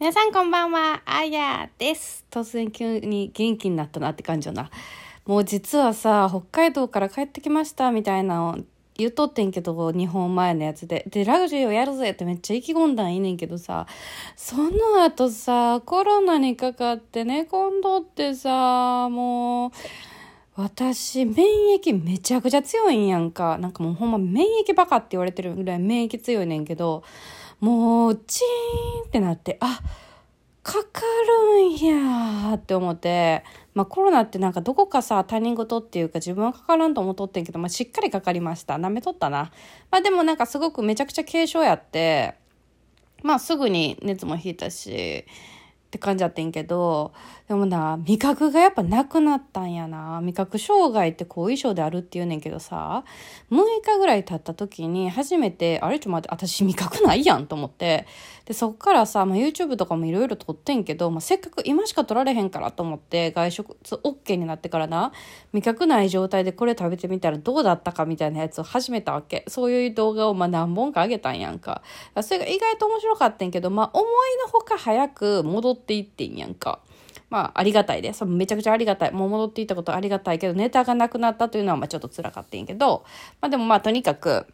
皆さんこんばんは、あやです。突然急に元気になったなって感じよな。もう実はさ、北海道から帰ってきましたみたいなの言っとってんけど、2本前のやつで。で、ラグジュをやるぜってめっちゃ意気込んだんいいねんけどさ、その後さ、コロナにかかってね、今度ってさ、もう、私、免疫めちゃくちゃ強いんやんか。なんかもうほんま免疫バカって言われてるぐらい免疫強いねんけど、もう、チーンってなって、あ、かかるんやーって思って、まあコロナってなんかどこかさ、他人事っていうか自分はかからんと思っとってんけど、まあしっかりかかりました。舐めとったな。まあでもなんかすごくめちゃくちゃ軽症やって、まあすぐに熱も引いたし、って感じやってんけど、でもな、味覚がやっぱなくなったんやな。味覚障害って後遺症であるって言うねんけどさ、6日ぐらい経った時に初めて、あれちょっと待って、私味覚ないやんと思って。で、そっからさ、まあ、YouTube とかもいろいろ撮ってんけど、まあ、せっかく今しか撮られへんからと思って、外食 OK になってからな、味覚ない状態でこれ食べてみたらどうだったかみたいなやつを始めたわけ。そういう動画をまあ何本か上げたんやんか。それが意外と面白かったんけど、まあ、思いのほか早く戻ってっていってんやんか。まあ、ありがたいで。そのめちゃくちゃありがたい。もう戻っていったことありがたいけど、ネタがなくなったというのは、まあちょっと辛かったんやけど、まあでもまあとにかく、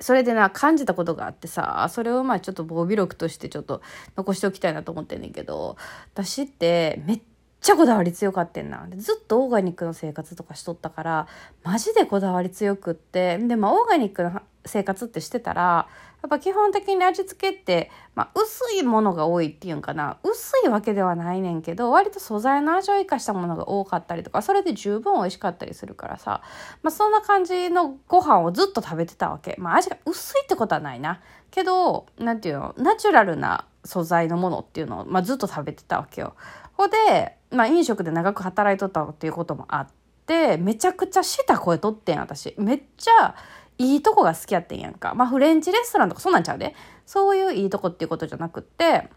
それでな、感じたことがあってさ、それをまあちょっと防備録としてちょっと残しておきたいなと思ってんねんけど、私ってめっちゃこだわり強かってんな。ずっとオーガニックの生活とかしとったから、マジでこだわり強くって、で、まあオーガニックの生活ってしてたら、っぱ基本的に味付けって、まあ、薄いものが多いっていうんかな。薄いわけではないねんけど割と素材の味を生かしたものが多かったりとかそれで十分美味しかったりするからさ、まあ、そんな感じのご飯をずっと食べてたわけ、まあ、味が薄いってことはないな。けどなんていうの？ナチュラルな素材のものっていうのを、まあ、ずっと食べてたわけよ。ほで、まあ、飲食で長く働いとったっていうこともあってめちゃくちゃした声とってん私。めっちゃいいとこが好きやってんやんか。まあフレンチレストランとかそんなんちゃうで。そういういいとこっていうことじゃなくって、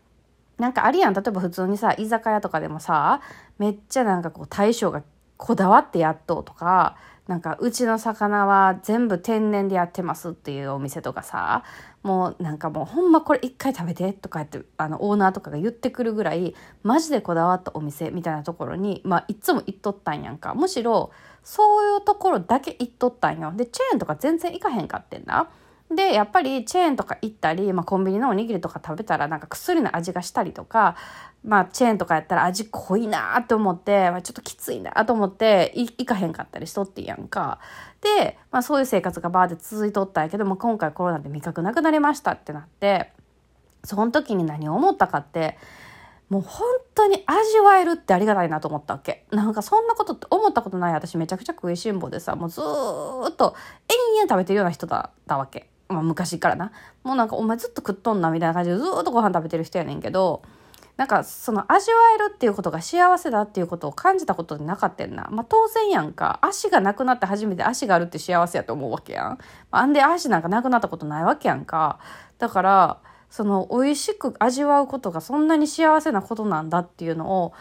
なんかありやん。例えば普通にさ、居酒屋とかでもさ、めっちゃなんかこう大将がこだわってやっとうとか、なんかうちの魚は全部天然でやってますっていうお店とかさ、もうなんかもうほんまこれ一回食べてとか言ってあのオーナーとかが言ってくるぐらいマジでこだわったお店みたいなところに、まあいつも行っとったんやんか。むしろそういうところだけ行っとったんよ。で、チェーンとか全然行かへんかってんな。で、やっぱりチェーンとか行ったり、まあコンビニのおにぎりとか食べたらなんか薬の味がしたりとか、まあチェーンとかやったら味濃いなって思って、まあ、ちょっときついなと思って行かへんかったりしとってやんか。で、まあそういう生活がバーで続いとったんやけど、まあ今回コロナで味覚なくなりましたってなって、その時に何を思ったかって、もう本当に味わえるってありがたいなと思ったわけ。なんかそんなことって思ったことない私めちゃくちゃ食いしん坊でさ、もうずっと延々食べてるような人だったわけ。まあ昔からな。もうなんかお前ずっと食っとんなみたいな感じでずっとご飯食べてる人やねんけど、なんかその味わえるっていうことが幸せだっていうことを感じたことなかったんな。まあ当然やんか。足がなくなって初めて足があるって幸せやと思うわけやん。あんで足なんかなくなったことないわけやんか。だから、その美味しく味わうことがそんなに幸せなことなんだっていうのを、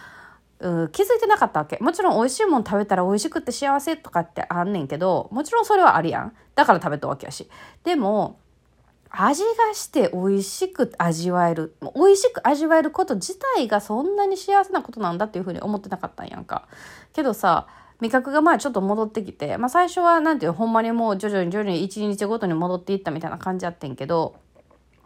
うん、気づいてなかったわけ。もちろん美味しいもん食べたら美味しくって幸せとかってあんねんけど、もちろんそれはあるやん。だから食べたわけやし。でも、味がして美味しく味わえる。美味しく味わえること自体がそんなに幸せなことなんだっていうふうに思ってなかったんやんか。けどさ、味覚がまあちょっと戻ってきて、まあ最初はなんていうほんまにもう徐々に徐々に一日ごとに戻っていったみたいな感じやってんけど、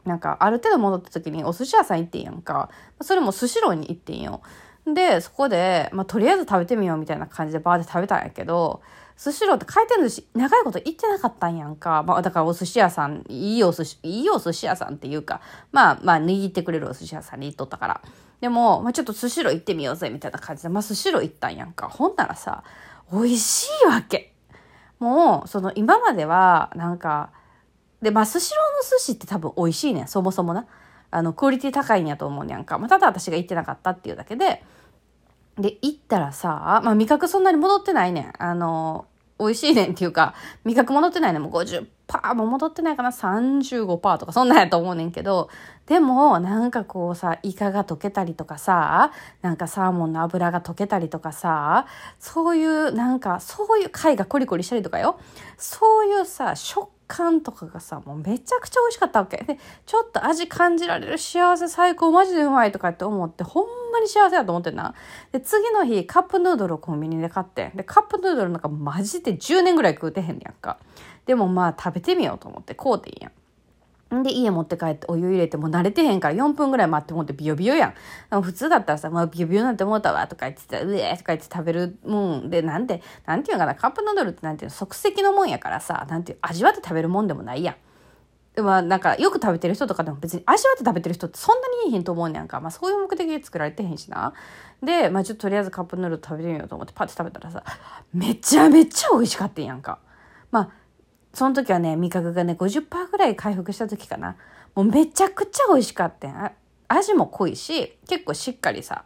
なんかある程度戻った時にお寿司屋さん行ってんやんか。それもスシローに行ってんよ。で、そこで、まあとりあえず食べてみようみたいな感じでバーで食べたんやけど、スシローって回転寿司長いこと行ってなかったんやんか。まあだからお寿司屋さん、いいお寿司、いいお寿司屋さんっていうか、まあまあ握ってくれるお寿司屋さんに行っとったから。でも、まあちょっとスシロー行ってみようぜみたいな感じで、まあスシロー行ったんやんか。ほんならさ、美味しいわけ。もう、その今までは、なんか、で、まあ、スシローの寿司って多分美味しいねん、そもそもな。あの、クオリティ高いんやと思うねやんか。まあ、ただ私が行ってなかったっていうだけで、で、行ったらさ、まあ、味覚そんなに戻ってないねん。あの、美味しいねんっていうか、味覚戻ってないねん。もう50%も戻ってないかな。35%とかそんなんやと思うねんけど、でも、なんかこうさ、イカが溶けたりとかさ、なんかサーモンの油が溶けたりとかさ、そういう、なんか、そういう貝がコリコリしたりとかよ。そういうさ、食感とかがさもうめちゃくちゃ美味しかったわけでちょっと味感じられる幸せ最高マジでうまいとかって思ってほんまに幸せだと思ってんな。で次の日カップヌードルをコンビニで買ってでカップヌードルなんかマジで10年ぐらい食うてへんねやんか。でもまあ食べてみようと思ってこうていいやん。で、家持って帰ってお湯入れてもう慣れてへんから4分ぐらい待って思ってビヨビヨやん。普通だったらさ、まあビヨビヨなんて思ったわとか言ってたうえーとか言って食べるもんで、なんて、なんていうかな、カップヌードルってなんていうの、即席のもんやからさ、なんていう、味わって食べるもんでもないやん。でもなんかよく食べてる人とかでも別に味わって食べてる人ってそんなにいいひんと思うねやんか。まあそういう目的で作られてへんしな。で、まあちょっととりあえずカップヌードル食べてみようと思ってパッて食べたらさ、めちゃめちゃ美味しかったんやんか。まあ、その時はね、味覚がね、50%ぐらい回復した時かな。もうめちゃくちゃ美味しかったん。味も濃いし、結構しっかりさ、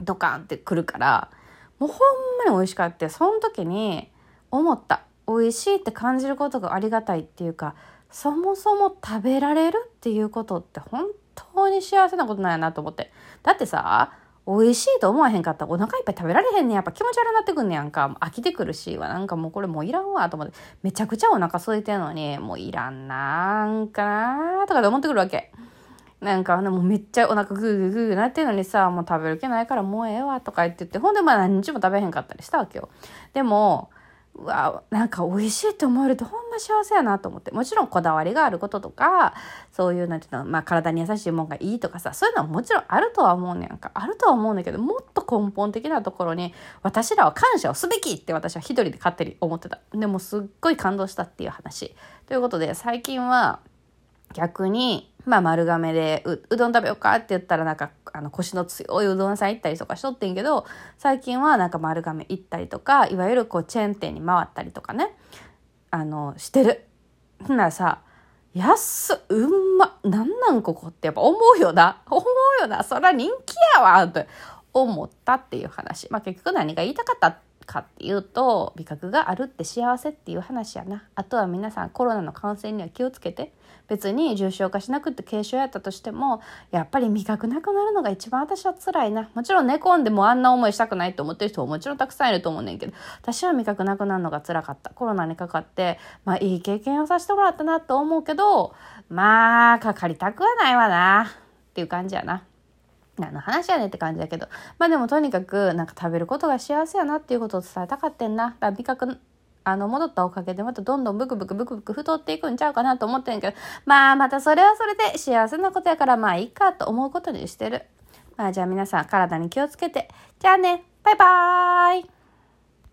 ドカンってくるから、もうほんまに美味しかった。その時に思った。美味しいって感じることがありがたいっていうか、そもそも食べられるっていうことって本当に幸せなことなんやなと思って。だってさ、美味しいと思わへんかったらお腹いっぱい食べられへんね。やっぱ気持ち悪くなってくんねやんか。飽きてくるしは、なんかもうこれもういらんわと思って。めちゃくちゃお腹空いてんのに、もういらんなんかなとかで思ってくるわけ。なんか、もうめっちゃお腹グーグーグーなってんのにさ、もう食べる気ないからもうええわとか言ってて、ほんでまあ何日も食べへんかったりしたわけよ。でも、うわなんか美味しいって思えるとほんま幸せやなと思って。もちろんこだわりがあることとかそういうなんていうの、まあ、体に優しいもんがいいとかさそういうのはもちろんあるとは思うねんか。あるとは思うんだけどもっと根本的なところに私らは感謝をすべきって私は一人で勝手に思ってた。でもすっごい感動したっていう話。ということで最近は逆にまあ丸亀でううどん食べようかって言ったらなんかあの腰の強いうどん屋さん行ったりとかしとってんけど最近はなんか丸亀行ったりとかいわゆるこうチェーン店に回ったりとかねあのしてる。ほんならさ安っうんまなんなんここってやっぱ思うよな。思うよな。そら人気やわって思ったっていう話。まあ結局何が言いたかったかっていうと味覚があるって幸せっていう話やな。あとは皆さんコロナの感染には気をつけて別に重症化しなくて軽症やったとしてもやっぱり味覚なくなるのが一番私は辛いな。もちろん寝込んでもあんな思いしたくないと思ってる人ももちろんたくさんいると思うねんけど私は味覚なくなるのが辛かった。コロナにかかってまあいい経験をさせてもらったなと思うけどまあかかりたくはないわな。っていう感じやな。何の話やねって感じだけどまあでもとにかくなんか食べることが幸せやなっていうことを伝えたかってんな。だから味覚あの戻ったおかげでまたどんどんブクブクブクブク太っていくんちゃうかなと思ってんけど。まあまたそれはそれで幸せなことやからまあいいかと思うことにしてる。まあじゃあ皆さん体に気をつけて。じゃあね。バイバーイ。